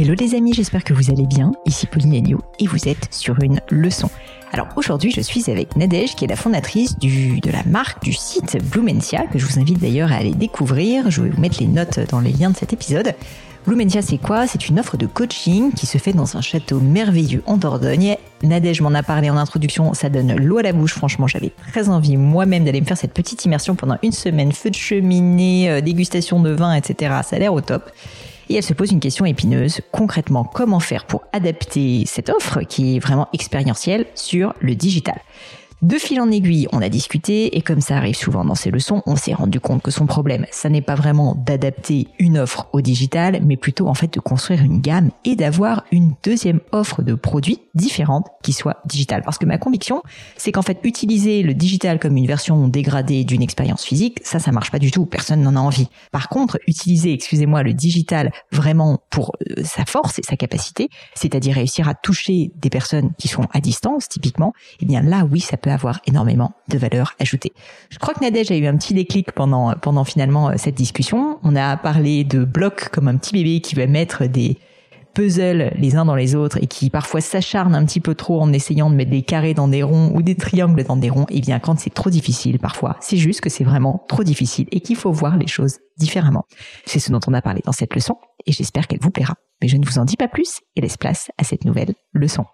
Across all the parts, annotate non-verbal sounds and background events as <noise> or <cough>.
Hello les amis, j'espère que vous allez bien. Ici Pauline Elio et vous êtes sur une leçon. Alors aujourd'hui, je suis avec Nadège, qui est la fondatrice du, de la marque du site Blumentia, que je vous invite d'ailleurs à aller découvrir. Je vais vous mettre les notes dans les liens de cet épisode. Blumentia, c'est quoi? C'est une offre de coaching qui se fait dans un château merveilleux en Dordogne. Nadège m'en a parlé en introduction, ça donne l'eau à la bouche. Franchement, j'avais très envie moi-même d'aller me faire cette petite immersion pendant une semaine, feu de cheminée, euh, dégustation de vin, etc. Ça a l'air au top. Et elle se pose une question épineuse. Concrètement, comment faire pour adapter cette offre qui est vraiment expérientielle sur le digital? De fil en aiguille, on a discuté et comme ça arrive souvent dans ces leçons, on s'est rendu compte que son problème, ça n'est pas vraiment d'adapter une offre au digital, mais plutôt en fait de construire une gamme et d'avoir une deuxième offre de produits différente qui soit digitale. Parce que ma conviction, c'est qu'en fait utiliser le digital comme une version dégradée d'une expérience physique, ça, ça marche pas du tout. Personne n'en a envie. Par contre, utiliser, excusez-moi, le digital vraiment pour euh, sa force et sa capacité, c'est-à-dire réussir à toucher des personnes qui sont à distance, typiquement, eh bien là, oui, ça peut avoir énormément de valeur ajoutée. Je crois que Nadège a eu un petit déclic pendant, pendant finalement euh, cette discussion. On a parlé de blocs comme un petit bébé qui va mettre des puzzles les uns dans les autres et qui parfois s'acharne un petit peu trop en essayant de mettre des carrés dans des ronds ou des triangles dans des ronds, et eh bien quand c'est trop difficile parfois, c'est juste que c'est vraiment trop difficile et qu'il faut voir les choses différemment. C'est ce dont on a parlé dans cette leçon et j'espère qu'elle vous plaira. Mais je ne vous en dis pas plus et laisse place à cette nouvelle leçon.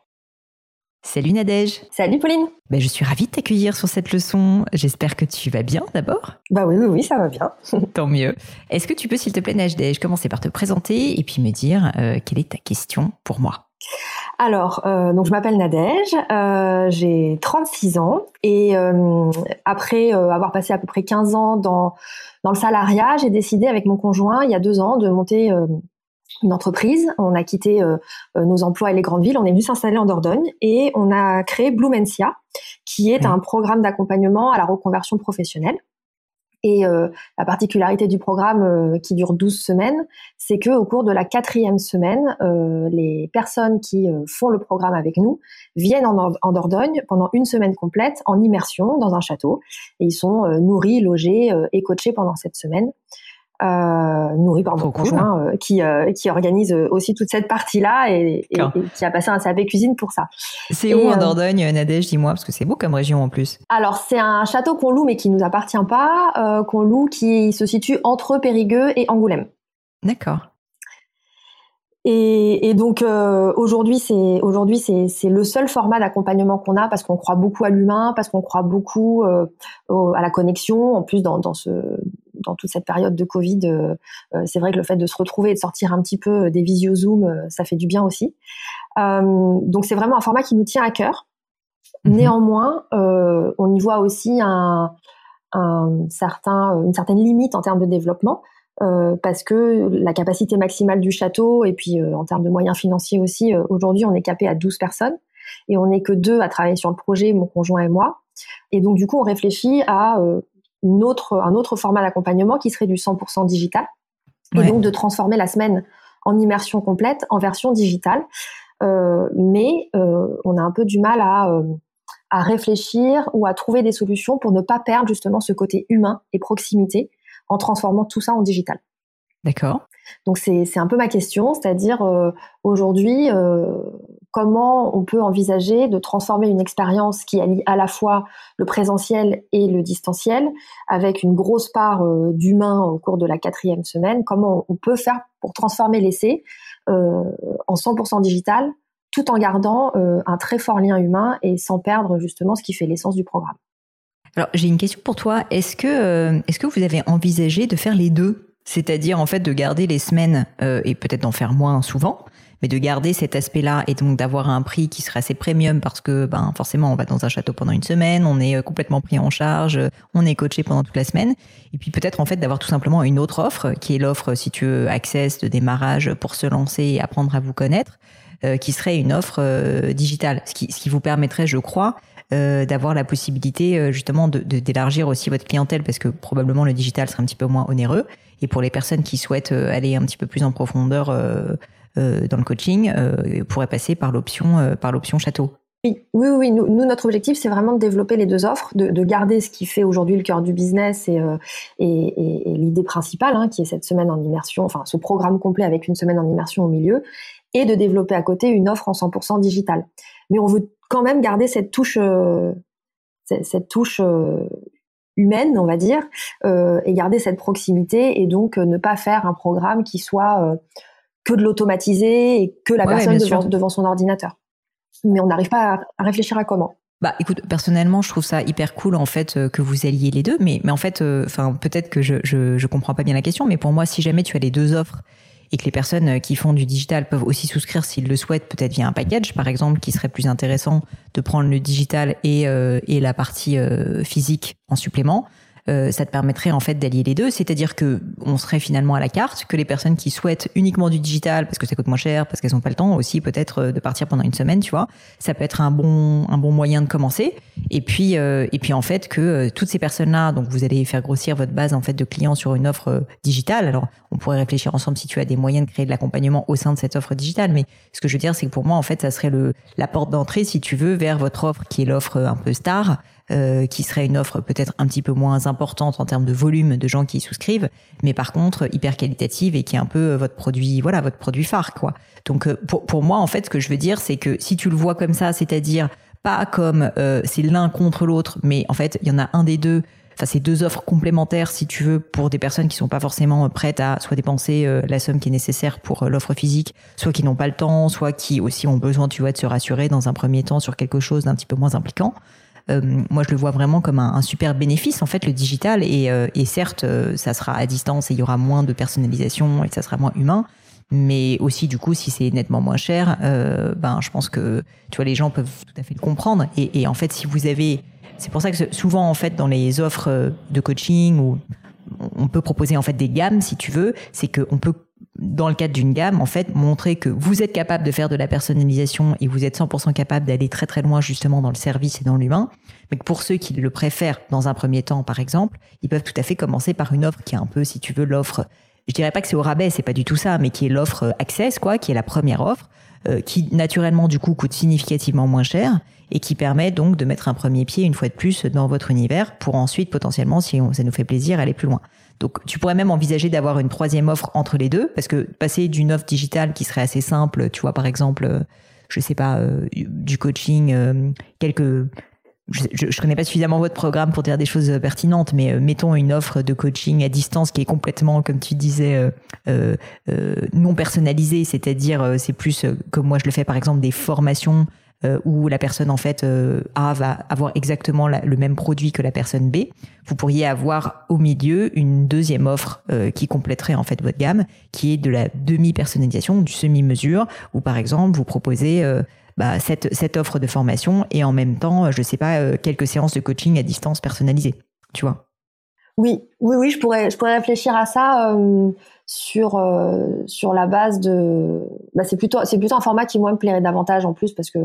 Salut Nadège. Salut Pauline. Ben, je suis ravie de t'accueillir sur cette leçon. J'espère que tu vas bien d'abord. Bah oui, oui, oui, ça va bien. <laughs> Tant mieux. Est-ce que tu peux, s'il te plaît, Nadège, commencer par te présenter et puis me dire euh, quelle est ta question pour moi? Alors, euh, donc je m'appelle Nadège, euh, j'ai 36 ans et après avoir passé à peu près 15 ans dans, dans le salariat, j'ai décidé avec mon conjoint il y a deux ans de monter une entreprise. On a quitté euh, euh, nos emplois et les grandes villes. On est venu s'installer en Dordogne et on a créé Blumencia, qui est un programme d'accompagnement à la reconversion professionnelle. Et euh, la particularité du programme qui dure 12 semaines, c'est que au cours de la quatrième semaine, les personnes qui font le programme avec nous viennent en, en, Dordogne pendant une semaine complète en immersion dans un château. Et ils sont nourris, logés et coachés pendant cette semaine euh, nourri par mon conjoint euh, qui euh, qui organise aussi toute cette partie là et, et, qui a passé un CAP cuisine pour ça. C'est où en Dordogne, Nadège, dis-moi parce que c'est beau comme région en plus. Alors c'est un château qu'on loue mais qui nous appartient pas, qu'on loue qui se situe entre Périgueux et Angoulême. D'accord. Et, et, donc aujourd'hui, c'est aujourd'hui c'est le seul format d'accompagnement qu'on a parce qu'on croit beaucoup à l'humain, parce qu'on croit beaucoup à la connexion. En plus, dans, dans ce dans toute cette période de Covid, euh, euh, c'est vrai que le fait de se retrouver et de sortir un petit peu des visio Zoom, euh, ça fait du bien aussi. donc c'est vraiment un format qui nous tient à cœur. Mhm. Néanmoins, on y voit aussi un, certain, une certaine limite en termes de développement. Parce que la capacité maximale du château et puis en termes de moyens financiers aussi, aujourd'hui on est capé à 12 personnes et on n'est que deux à travailler sur le projet, mon conjoint et moi. Et donc du coup on réfléchit à autre, un autre format d'accompagnement qui serait du 100% digital. Et donc de transformer la semaine en immersion complète en version digitale. Euh, mais euh, on a un peu du mal à, euh, à réfléchir ou à trouver des solutions pour ne pas perdre justement ce côté humain et proximité en transformant tout ça en digital. D'accord. Donc c'est un peu ma question, c'est-à-dire aujourd'hui, comment on peut envisager de transformer une expérience qui allie à la fois le présentiel et le distanciel, avec une grosse part euh, d'humain au cours de la quatrième semaine? Comment on peut faire pour transformer l'essai euh, en 100% digital, tout en gardant euh, un très fort lien humain et sans perdre justement ce qui fait l'essence du programme? Alors j'ai une question pour toi. Est-ce que est-ce que vous avez envisagé de faire les deux, c'est-à-dire en fait de garder les semaines et peut-être d'en faire moins souvent, mais de garder cet aspect-là et donc d'avoir un prix qui serait assez premium parce que ben forcément on va dans un château pendant une semaine, on est euh, complètement pris en charge, on est coaché pendant toute la semaine. Et puis peut-être en fait d'avoir tout simplement une autre offre qui est l'offre si tu veux access de démarrage pour se lancer et apprendre à vous connaître euh, qui serait une offre euh, digitale. Ce qui ce qui vous permettrait je crois d'avoir la possibilité justement de d'élargir aussi votre clientèle parce que probablement le digital serait un petit peu moins onéreux et pour les personnes qui souhaitent aller un petit peu plus en profondeur euh, dans le coaching euh, pourrait passer par l'option euh, par l'option château. Oui, oui, oui. Nous, notre objectif, c'est vraiment de développer les deux offres, de, de garder ce qui fait aujourd'hui le cœur du business et, et, et, l'idée principale, hein, qui est cette semaine en immersion, enfin ce programme complet avec une semaine en immersion au milieu, et de développer à côté une offre en 100% digitale. Mais on veut quand même garder cette touche, cette, touche humaine, on va dire, et garder cette proximité, et donc ne pas faire un programme qui soit que de l'automatiser et que la personne devant, devant, son ordinateur. Mais on n'arrive pas à, réfléchir à comment. Bah, écoute, personnellement, je trouve ça hyper cool en fait euh, que vous alliez les deux. Mais, mais en fait, euh, enfin, peut-être que je, je, je comprends pas bien la question, mais pour moi, si jamais tu as les deux offres et que les personnes euh, qui font du digital peuvent aussi souscrire s'ils le souhaitent, peut-être via un package, par exemple, qui serait plus intéressant de prendre le digital et, et la partie physique en supplément. Euh, ça te permettrait en fait d'allier les deux, c'est-à-dire que on serait finalement à la carte, que les personnes qui souhaitent uniquement du digital parce que ça coûte moins cher, parce qu'elles n'ont pas le temps aussi peut-être euh, de partir pendant une semaine, tu vois, ça peut être un bon un bon moyen de commencer. Et puis euh, et puis en fait que toutes ces personnes-là, donc vous allez faire grossir votre base en fait de clients sur une offre digitale. Alors on pourrait réfléchir ensemble si tu as des moyens de créer de l'accompagnement au sein de cette offre digitale, mais ce que je veux dire c'est que pour moi en fait ça serait le la porte d'entrée si tu veux vers votre offre qui est l'offre un peu star euh, qui serait une offre peut-être un petit peu moins importante en termes de volume de gens qui y souscrivent, mais par contre hyper qualitative et qui est un peu votre produit, voilà, votre produit phare, quoi. Donc euh, pour, pour moi, en fait, ce que je veux dire, c'est que si tu le vois comme ça, c'est-à-dire pas comme euh, c'est l'un contre l'autre, mais en fait, il y en a un des deux. Enfin, c'est deux offres complémentaires, si tu veux, pour des personnes qui sont pas forcément prêtes à soit dépenser la somme qui est nécessaire pour l'offre physique, soit qui n'ont pas le temps, soit qui aussi ont besoin, tu vois, de se rassurer dans un premier temps sur quelque chose d'un petit peu moins impliquant. Euh, moi, je le vois vraiment comme un, super bénéfice, en fait, le digital. Et, euh, et certes, euh, ça sera à distance et il y aura moins de personnalisation et ça sera moins humain mais aussi du coup si c'est nettement moins cher euh, ben je pense que tu vois les gens peuvent tout à fait le comprendre et, et en fait si vous avez c'est pour ça que souvent en fait dans les offres de coaching ou on peut proposer en fait des gammes si tu veux c'est qu'on peut dans le cadre d'une gamme, en fait, montrer que vous êtes capable de faire de la personnalisation et vous êtes 100% capable d'aller très très loin justement dans le service et dans l'humain. Mais que pour ceux qui le préfèrent dans un premier temps, par exemple, ils peuvent tout à fait commencer par une offre qui est un peu, si tu veux, l'offre. Je dirais pas que c'est au rabais, c'est pas du tout ça, mais qui est l'offre Access, quoi, qui est la première offre, euh, qui naturellement du coup coûte significativement moins cher et qui permet donc de mettre un premier pied une fois de plus dans votre univers pour ensuite potentiellement, si ça nous fait plaisir, aller plus loin. Donc tu pourrais même envisager d'avoir une troisième offre entre les deux, parce que passer d'une offre digitale qui serait assez simple, tu vois par exemple, euh, je sais pas, euh, du coaching, euh, quelques je, je, connais pas suffisamment votre programme pour dire des choses pertinentes, mais mettons une offre de coaching à distance qui est complètement, comme tu disais, non personnalisée, c'est-à-dire c'est plus comme moi je le fais par exemple des formations euh, où la personne en fait euh, A va avoir exactement le même produit que la personne B, vous pourriez avoir au milieu une deuxième offre euh, qui compléterait en fait votre gamme, qui est de la demi-personnalisation, du semi-mesure, où par exemple vous proposez bah, cette, cette offre de formation et en même temps, je sais pas, quelques séances de coaching à distance personnalisées, tu vois. Oui, oui, oui, je pourrais, je pourrais réfléchir à ça sur euh, sur la base de bah, c'est plutôt c'est plutôt un format qui moi me plairait davantage en plus parce que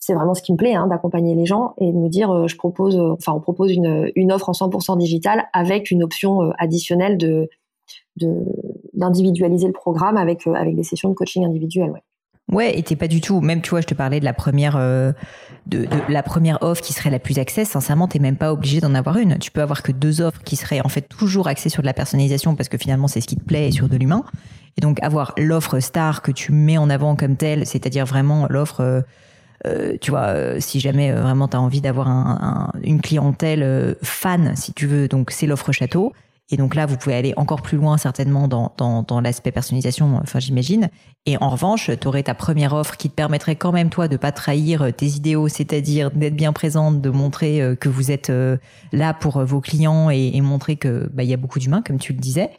c'est vraiment ce qui me plaît hein, d'accompagner les gens et de me dire euh, je propose euh, enfin on propose une une offre en 100% digital avec une option additionnelle de de d'individualiser le programme avec avec des sessions de coaching individuelles ouais. Ouais, et t'es pas du tout. Même tu vois, je te parlais de la première, euh, de, la première offre qui serait la plus access. Sincèrement, t'es même pas obligé d'en avoir une. Tu peux avoir que deux offres qui seraient en fait toujours axées sur de la personnalisation parce que finalement c'est ce qui te plaît et sur de l'humain. Et donc avoir l'offre star que tu mets en avant comme telle, c'est-à-dire vraiment l'offre. Euh, euh, tu vois, si jamais vraiment tu as envie d'avoir un, une clientèle fan, si tu veux, donc c'est l'offre château. Et donc là, vous pouvez aller encore plus loin certainement dans, dans, dans l'aspect personnalisation, enfin j'imagine. Et en revanche, tu aurais ta première offre qui te permettrait quand même toi de pas trahir tes idéaux, c'est-à-dire d'être bien présente, de montrer euh, que vous êtes euh, là pour euh, vos clients et, et montrer que bah, il y a beaucoup d'humains, comme tu le disais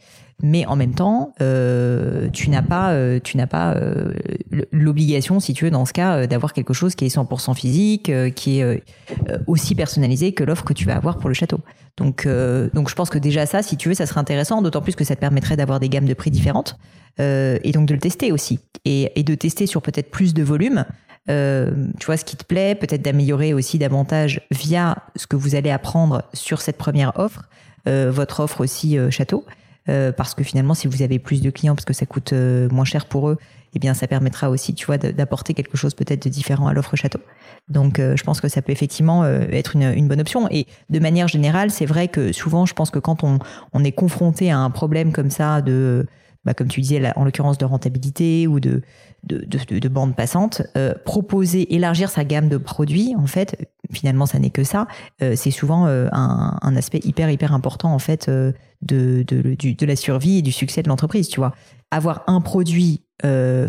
mais en même temps, euh, tu n'as pas, euh, tu n'as pas euh, l'obligation, si tu veux, dans ce cas, d'avoir quelque chose qui est 100% physique, qui est aussi personnalisé que l'offre que tu vas avoir pour le château. Donc, donc, je pense que déjà ça, si tu veux, ça serait intéressant, d'autant plus que ça te permettrait d'avoir des gammes de prix différentes et donc de le tester aussi et, et de tester sur peut-être plus de volume. tu vois ce qui te plaît, peut-être d'améliorer aussi davantage via ce que vous allez apprendre sur cette première offre, votre offre aussi château. Euh, parce que finalement, si vous avez plus de clients, parce que ça coûte euh, moins cher pour eux, eh bien, ça permettra aussi, tu vois, d'apporter quelque chose peut-être de différent à l'offre château. Donc, euh, je pense que ça peut effectivement être une, bonne option. Et de manière générale, c'est vrai que souvent, je pense que quand on, on est confronté à un problème comme ça de bah, comme tu disais, en l'occurrence de rentabilité ou de, de, de, de bande passante, euh, proposer, élargir sa gamme de produits, en fait, finalement, ça n'est que ça. Euh, c'est souvent euh, un, aspect hyper, hyper important, en fait, de, de, de, la survie et du succès de l'entreprise, tu vois. Avoir un produit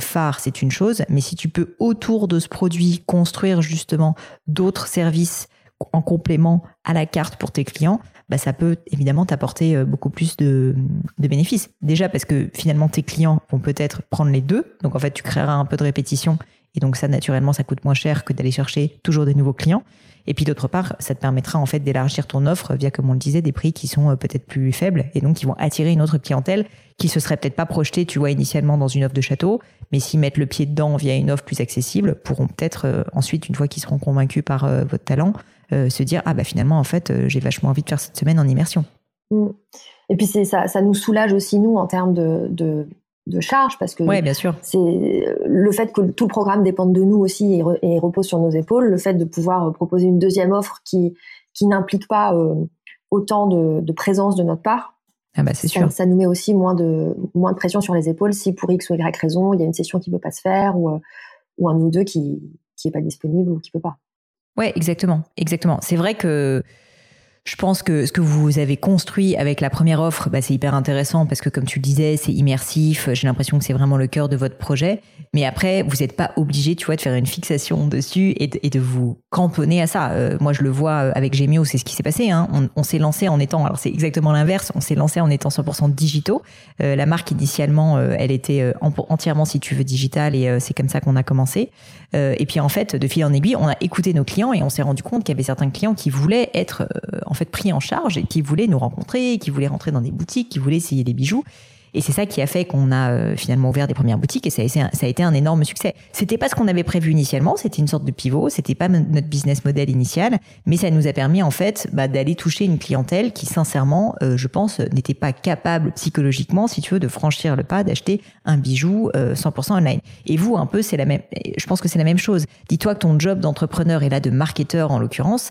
phare, c'est une chose, mais si tu peux, autour de ce produit, construire justement d'autres services en complément à la carte pour tes clients, bah, ça peut évidemment t'apporter euh, beaucoup plus de, bénéfices. Déjà parce que finalement tes clients vont peut-être prendre les deux, donc en fait tu créeras un peu de répétition et donc ça naturellement ça coûte moins cher que d'aller chercher toujours des nouveaux clients. Et puis d'autre part, ça te permettra en fait d'élargir ton offre via, comme on le disait, des prix qui sont euh, peut-être plus faibles et donc qui vont attirer une autre clientèle qui se serait peut-être pas projetée, tu vois, initialement dans une offre de château, mais s'ils mettent le pied dedans via une offre plus accessible, pourront peut-être euh, ensuite, une fois qu'ils seront convaincus par votre talent, euh, se dire ah bah finalement en fait euh, j'ai vachement envie de faire cette semaine en immersion. Mm. Et puis c'est ça, ça nous soulage aussi nous en termes de, de, de charge parce que ouais, bien sûr. c'est euh, le fait que tout le programme dépende de nous aussi et, repose sur nos épaules, le fait de pouvoir proposer une deuxième offre qui qui n'implique pas autant de, de, présence de notre part. Ah bah c'est sûr. Ça nous met aussi moins de moins de pression sur les épaules si pour x ou y raison il y a une session qui peut pas se faire ou ou un ou deux qui qui est pas disponible ou qui peut pas. Ouais, exactement, exactement. C'est vrai que je pense que ce que vous avez construit avec la première offre, bah, c'est hyper intéressant parce que comme tu le disais, c'est immersif. J'ai l'impression que c'est vraiment le cœur de votre projet. Mais après, vous n'êtes pas obligé, tu vois, de faire une fixation dessus et de, vous camponner à ça. Euh, moi, je le vois euh, avec Gemio, c'est ce qui s'est passé. Hein. On, s'est lancé en étant, alors c'est exactement l'inverse, on s'est lancé en étant 100% digitaux. Euh, la marque initialement, elle était entièrement, si tu veux, digitale et c'est comme ça qu'on a commencé. et puis en fait, de fil en aiguille, on a écouté nos clients et on s'est rendu compte qu'il y avait certains clients qui voulaient être en fait pris en charge et qui voulaient nous rencontrer, qui voulaient rentrer dans des boutiques, qui voulaient essayer des bijoux. Et c'est ça qui a fait qu'on a euh, finalement ouvert des premières boutiques et ça a, été un, ça a été un énorme succès. C'était pas ce qu'on avait prévu initialement, c'était une sorte de pivot, c'était pas notre business model initial, mais ça nous a permis en fait bah, d'aller toucher une clientèle qui sincèrement, euh, je pense, n'était pas capable psychologiquement, si tu veux, de franchir le pas d'acheter un bijou 100% euh, online. Et vous, un peu, c'est la même. Je pense que c'est la même chose. Dis-toi que ton job d'entrepreneur et là de marketeur en l'occurrence,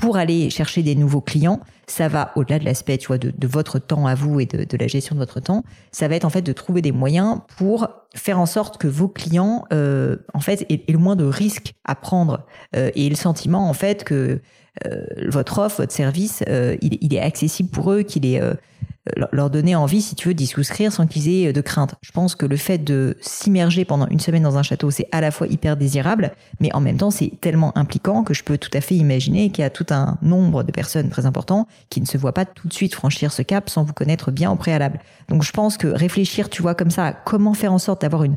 pour aller chercher des nouveaux clients, ça va au-delà de l'aspect, tu vois, de, votre temps à vous et de, de, la gestion de votre temps. Ça va être en fait de trouver des moyens pour faire en sorte que vos clients, euh, en fait, aient, le moins de risques à prendre euh, et le sentiment en fait que euh, votre offre, votre service, il, est accessible pour eux, qu'il est leur donner envie, si tu veux, d'y souscrire sans qu'ils aient de crainte. Je pense que le fait de s'immerger pendant une semaine dans un château, c'est à la fois hyper désirable, mais en même temps, c'est tellement impliquant que je peux tout à fait imaginer qu'il y a tout un nombre de personnes très importants qui ne se voient pas tout de suite franchir ce cap sans vous connaître bien au préalable. Donc je pense que réfléchir, tu vois, comme ça, comment faire en sorte d'avoir une,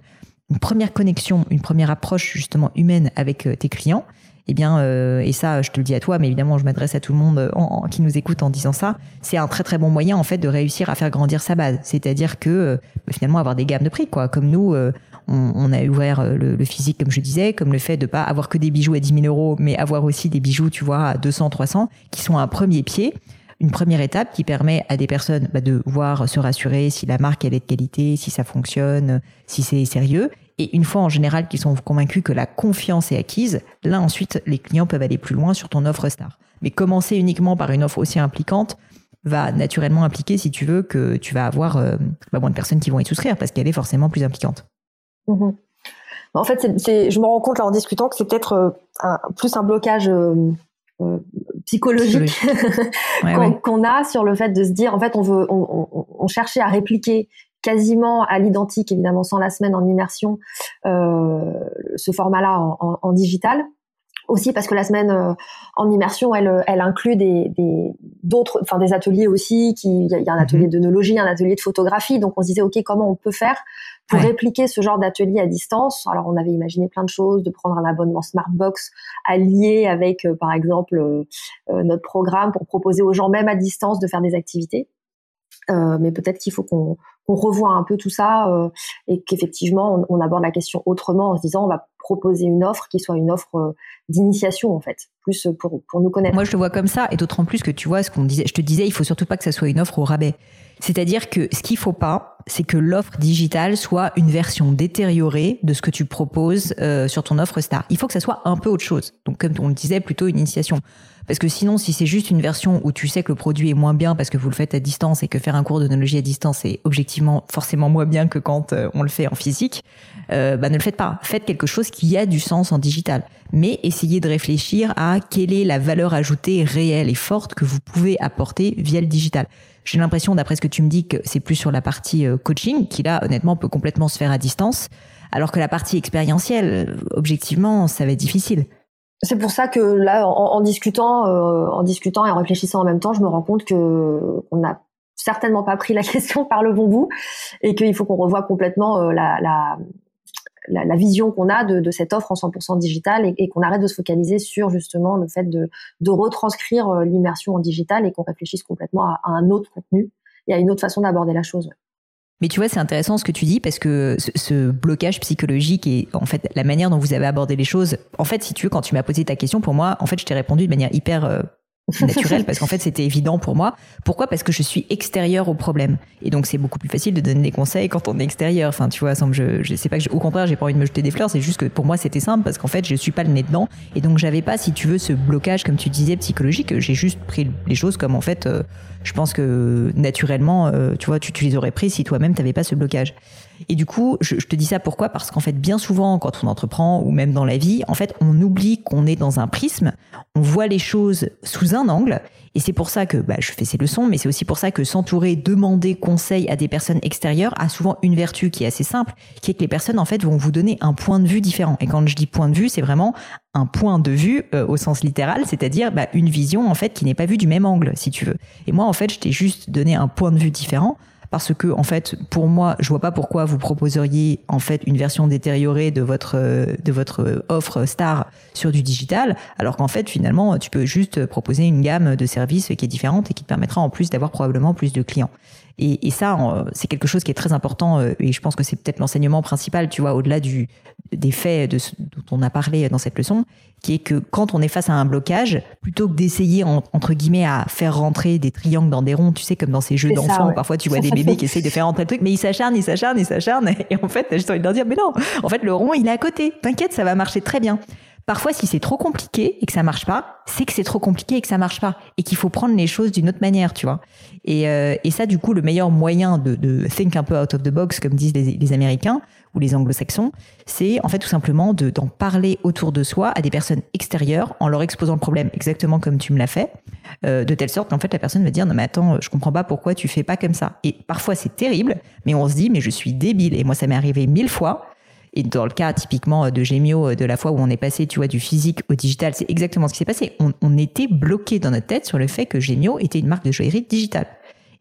première connexion, une première approche justement humaine avec tes clients, eh bien, euh, et ça, je te le dis à toi, mais évidemment, je m'adresse à tout le monde en, qui nous écoute en disant ça, c'est un très très bon moyen en fait de réussir à faire grandir sa base. C'est-à-dire que euh, finalement avoir des gammes de prix, quoi. Comme nous, euh, on, a ouvert le, le, physique, comme je disais, comme le fait de pas avoir que des bijoux à 10 000 euros, mais avoir aussi des bijoux, tu vois, à 200, 300, qui sont un premier pied une première étape qui permet à des personnes bah, de voir se rassurer si la marque elle est de qualité, si ça fonctionne, si c'est sérieux, Et une fois en général qu'ils sont convaincus que la confiance est acquise, là ensuite les clients peuvent aller plus loin sur ton offre star. Mais commencer uniquement par une offre aussi impliquante va naturellement impliquer, si tu veux, que tu vas avoir euh, bah, moins de personnes qui vont y souscrire parce qu'elle est forcément plus impliquante. Mhm. En fait, je me rends compte là en discutant que c'est peut-être euh, plus un blocage euh, psychologique, <laughs> qu'on a sur le fait de se dire, en fait, on veut, on, cherchait à répliquer quasiment à l'identique, évidemment sans la semaine en immersion, ce format-là en, digital aussi parce que la semaine euh, en immersion, elle, elle inclut des d'autres, enfin des ateliers aussi. Qui il y, a un atelier mhm. d'œnologie, un atelier de photographie. Donc on se disait ok comment on peut faire pour répliquer ce genre d'atelier à distance? Alors on avait imaginé plein de choses, de prendre un abonnement Smartbox allié avec euh, par exemple euh, notre programme pour proposer aux gens même à distance de faire des activités. mais peut-être qu'il faut qu'on on revoit un peu tout ça euh, et qu'effectivement on, aborde la question autrement en se disant on va proposer une offre qui soit une offre euh, d'initiation en fait, plus pour, pour nous connaître. Moi je le vois comme ça et d'autant plus que tu vois ce qu'on disait, je te disais il faut surtout pas que ça soit une offre au rabais. C'est-à-dire que ce qu'il faut pas, c'est que l'offre digitale soit une version détériorée de ce que tu proposes euh, sur ton offre star. Il faut que ça soit un peu autre chose. Donc comme on le disait, plutôt une initiation. Parce que sinon, si c'est juste une version où tu sais que le produit est moins bien parce que vous le faites à distance et que faire un cours d'onologie à distance est objectivement forcément moins bien que quand euh, on le fait en physique, euh, bah ne le faites pas. Faites quelque chose qui a du sens en digital. Mais essayez de réfléchir à quelle est la valeur ajoutée réelle et forte que vous pouvez apporter via le digital. J'ai l'impression, d'après ce que tu me dis, que c'est plus sur la partie euh, coaching, qui là, honnêtement, peut complètement se faire à distance, alors que la partie expérientielle, objectivement, ça va être difficile c'est pour ça que là, en, discutant, euh, en discutant et en réfléchissant en même temps, je me rends compte que on n'a certainement pas pris la <laughs> question par le bon bout et qu'il faut qu'on revoie complètement euh, la, la, la, vision qu'on a de, de, cette offre en 100% digital et, qu'on arrête de se focaliser sur justement le fait de, de retranscrire euh, l'immersion en digital et qu'on réfléchisse complètement à, un autre contenu et à une autre façon d'aborder la chose. Mais tu vois, c'est intéressant ce que tu dis parce que ce, blocage psychologique et en fait la manière dont vous avez abordé les choses. En fait, si tu veux, quand tu m'as posé ta question, pour moi, en fait, je t'ai répondu de manière hyper naturelle parce qu'en fait c'était évident pour moi. Pourquoi? Parce que je suis extérieur au problème et donc c'est beaucoup plus facile de donner des conseils quand on est extérieur. Enfin, tu vois, sans je, je sais pas que au contraire j'ai pas envie de me jeter des fleurs. C'est juste que pour moi c'était simple parce qu'en fait je suis pas le nez dedans et donc j'avais pas, si tu veux, ce blocage comme tu disais psychologique. J'ai juste pris les choses comme en fait. Euh, je pense que naturellement, euh, tu vois, tu, les aurais pris si toi-même t'avais pas ce blocage. Et du coup, je, te dis ça pourquoi? Parce qu'en fait, bien souvent, quand on entreprend ou même dans la vie, en fait, on oublie qu'on est dans un prisme, on voit les choses sous un angle. Et c'est pour ça que bah, je fais ces leçons, mais c'est aussi pour ça que s'entourer, demander conseil à des personnes extérieures a souvent une vertu qui est assez simple, qui est que les personnes en fait vont vous donner un point de vue différent. Et quand je dis point de vue, c'est vraiment un point de vue euh, au sens littéral, c'est-à-dire bah, une vision en fait qui n'est pas vue du même angle, si tu veux. Et moi en fait, je t'ai juste donné un point de vue différent parce que en fait pour moi je vois pas pourquoi vous proposeriez en fait une version détériorée de votre de votre offre star sur du digital alors qu'en fait finalement tu peux juste proposer une gamme de services qui est différente et qui te permettra en plus d'avoir probablement plus de clients et, et ça, c'est quelque chose qui est très important euh, et je pense que c'est peut-être l'enseignement principal, tu vois, au-delà du des faits de, dont on a parlé dans cette leçon, qui est que quand on est face à un blocage, plutôt que d'essayer entre guillemets à faire rentrer des triangles dans des ronds, tu sais comme dans ces jeux d'enfants, parfois tu vois des bébés qui essayent de faire rentrer le truc, mais ils s'acharnent, ils s'acharnent, ils s'acharnent, et en fait, j'ai envie de leur dire, mais non, en fait, le rond, il est à côté. T'inquiète, ça va marcher très bien. Parfois, si c'est trop compliqué et que ça marche pas, c'est que c'est trop compliqué et que ça marche pas et qu'il faut prendre les choses d'une autre manière, tu vois. Et, euh, et ça, du coup, le meilleur moyen de, de think un peu out of the box, comme disent les, les Américains ou les Anglo-Saxons, c'est en fait tout simplement de d'en parler autour de soi à des personnes extérieures en leur exposant le problème, exactement comme tu me l'as fait, euh, de telle sorte qu'en fait la personne va dire non mais attends, je comprends pas pourquoi tu fais pas comme ça. Et parfois c'est terrible, mais on se dit mais je suis débile. Et moi ça m'est arrivé mille fois et dans le cas typiquement de Gemio, de la fois où on est passé, tu vois, du physique au digital, c'est exactement ce qui s'est passé. On, était bloqué dans notre tête sur le fait que Gemio était une marque de joaillerie digitale.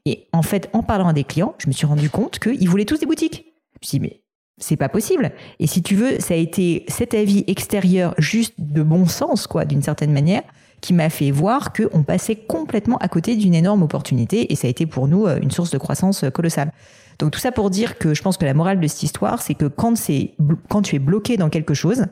Et en fait, en parlant à des clients, je me suis rendu compte qu'ils voulaient tous des boutiques. Je me suis dit, mais c'est pas possible. Et si tu veux, ça a été cet avis extérieur juste de bon sens, quoi, d'une certaine manière, qui m'a fait voir qu'on passait complètement à côté d'une énorme opportunité et ça a été pour nous euh, une source de croissance euh, colossale. Donc tout ça pour dire que je pense que la morale de cette histoire, c'est que quand c'est quand tu es bloqué dans quelque chose,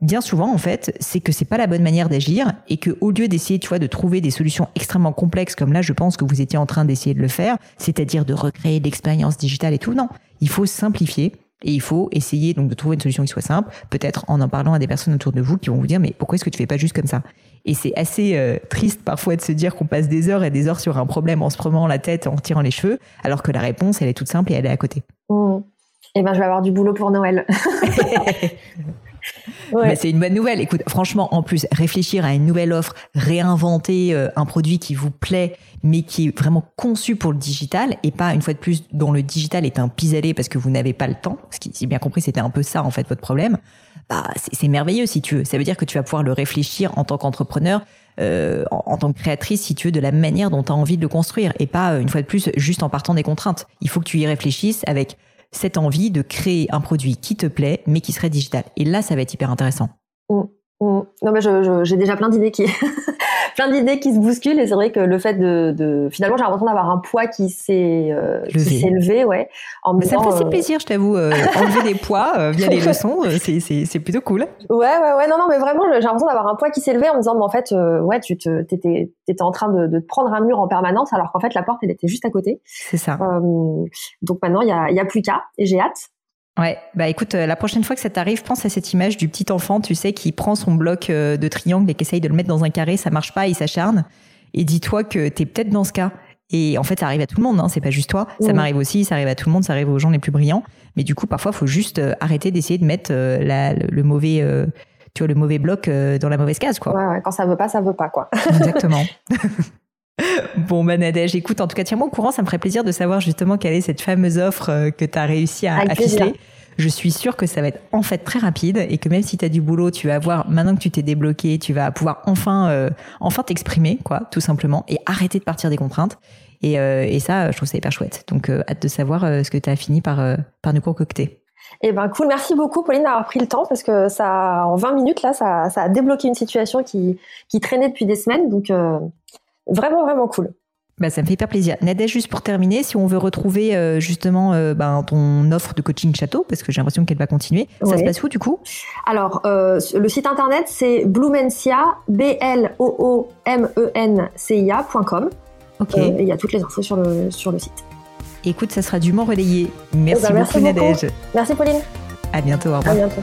bien souvent en fait, c'est que c'est pas la bonne manière d'agir et que au lieu d'essayer, tu vois, de trouver des solutions extrêmement complexes comme là, je pense que vous étiez en train d'essayer de le faire, c'est-à-dire de recréer l'expérience digitale et tout, non, il faut simplifier. Et il faut essayer donc de trouver une solution qui soit simple, peut-être en en parlant à des personnes autour de vous qui vont vous dire mais pourquoi est-ce que tu fais pas juste comme ça? Et c'est assez euh, triste parfois de se dire qu'on passe des heures et des heures sur un problème en se prenant la tête, en tirant les cheveux, alors que la réponse elle est toute simple et elle est à côté. Mmh. Eh ben je vais avoir du boulot pour Noël. <laughs> <laughs> C'est une bonne nouvelle. Écoute, franchement, en plus, réfléchir à une nouvelle offre, réinventer euh, un produit qui vous plaît, mais qui est vraiment conçu pour le digital et pas une fois de plus dont le digital est un pis-aller parce que vous n'avez pas le temps. Ce qui, si bien compris, c'était un peu ça en fait votre problème. Bah, c'est merveilleux si tu veux. Ça veut dire que tu vas pouvoir le réfléchir en tant qu'entrepreneur. Euh, en, en, tant que créatrice, si tu veux, de la manière dont tu as envie de le construire et pas, une fois de plus, juste en partant des contraintes. Il faut que tu y réfléchisses avec cette envie de créer un produit qui te plaît, mais qui serait digital. Et là, ça va être hyper intéressant. Mmh. Non, mais j'ai déjà plein d'idées qui, <laughs> plein d'idées qui se bousculent et c'est vrai que le fait de, de... finalement j'ai l'impression d'avoir un poids qui s'est euh, élevé ouais en ça me fait euh, plaisir je t'avoue euh, <laughs> enlever des poids euh, via les <laughs> leçons c'est c'est plutôt cool. Ouais ouais ouais non non mais vraiment j'ai l'impression d'avoir un poids qui s'est élevé en me disant mais en fait ouais tu te t'étais t'étais en train de, de te prendre un mur en permanence alors qu'en fait la porte elle était juste à côté. C'est ça. Donc maintenant il y a il y a plus qu'à et j'ai hâte Ouais, bah écoute, la prochaine fois que ça t'arrive, pense à cette image du petit enfant, tu sais, qui prend son bloc de triangle et qui essaye de le mettre dans un carré, ça marche pas, il s'acharne. Et dis-toi que t'es peut-être dans ce cas. Et en fait, ça arrive à tout le monde, hein, c'est pas juste toi. Ça m'arrive aussi, ça arrive à tout le monde, ça arrive aux gens les plus brillants. Mais du coup, parfois, il faut juste arrêter d'essayer de mettre la, le, mauvais, tu vois, le mauvais bloc dans la mauvaise case, quoi. Ouais, ouais, quand ça veut pas, ça veut pas, quoi. Exactement. <laughs> <laughs> Bon, bah Nadège, écoute, en tout cas, tiens-moi au courant, ça me ferait plaisir de savoir justement quelle est cette fameuse offre que tu as réussi à, à ficeler je suis sûre que ça va être en fait très rapide et que même si tu as du boulot, tu vas avoir maintenant que tu t'es débloqué, tu vas pouvoir enfin euh, enfin t'exprimer quoi, tout simplement et arrêter de partir des contraintes. Et, euh, et ça, je trouve ça hyper chouette. Donc euh, hâte de savoir ce que tu as fini par par nous concocter. Eh ben cool, merci beaucoup Pauline d'avoir pris le temps parce que ça en 20 minutes là ça, ça a débloqué une situation qui qui traînait depuis des semaines donc vraiment vraiment cool. Bah, ça me fait hyper plaisir. Nadège, juste pour terminer, si on veut retrouver euh, justement euh, ben, ton offre de coaching château, parce que j'ai l'impression qu'elle va continuer, ça se passe où du coup? Alors, euh, le site internet, c'est blumencia, B-L-O-O-M-E-N-C-I-A.com. Ok. il y a toutes les infos sur le, sur le site. Écoute, ça sera dûment relayé. Merci, eh ben, beaucoup, Nadège. Merci, Pauline. À bientôt. Au revoir. À bientôt.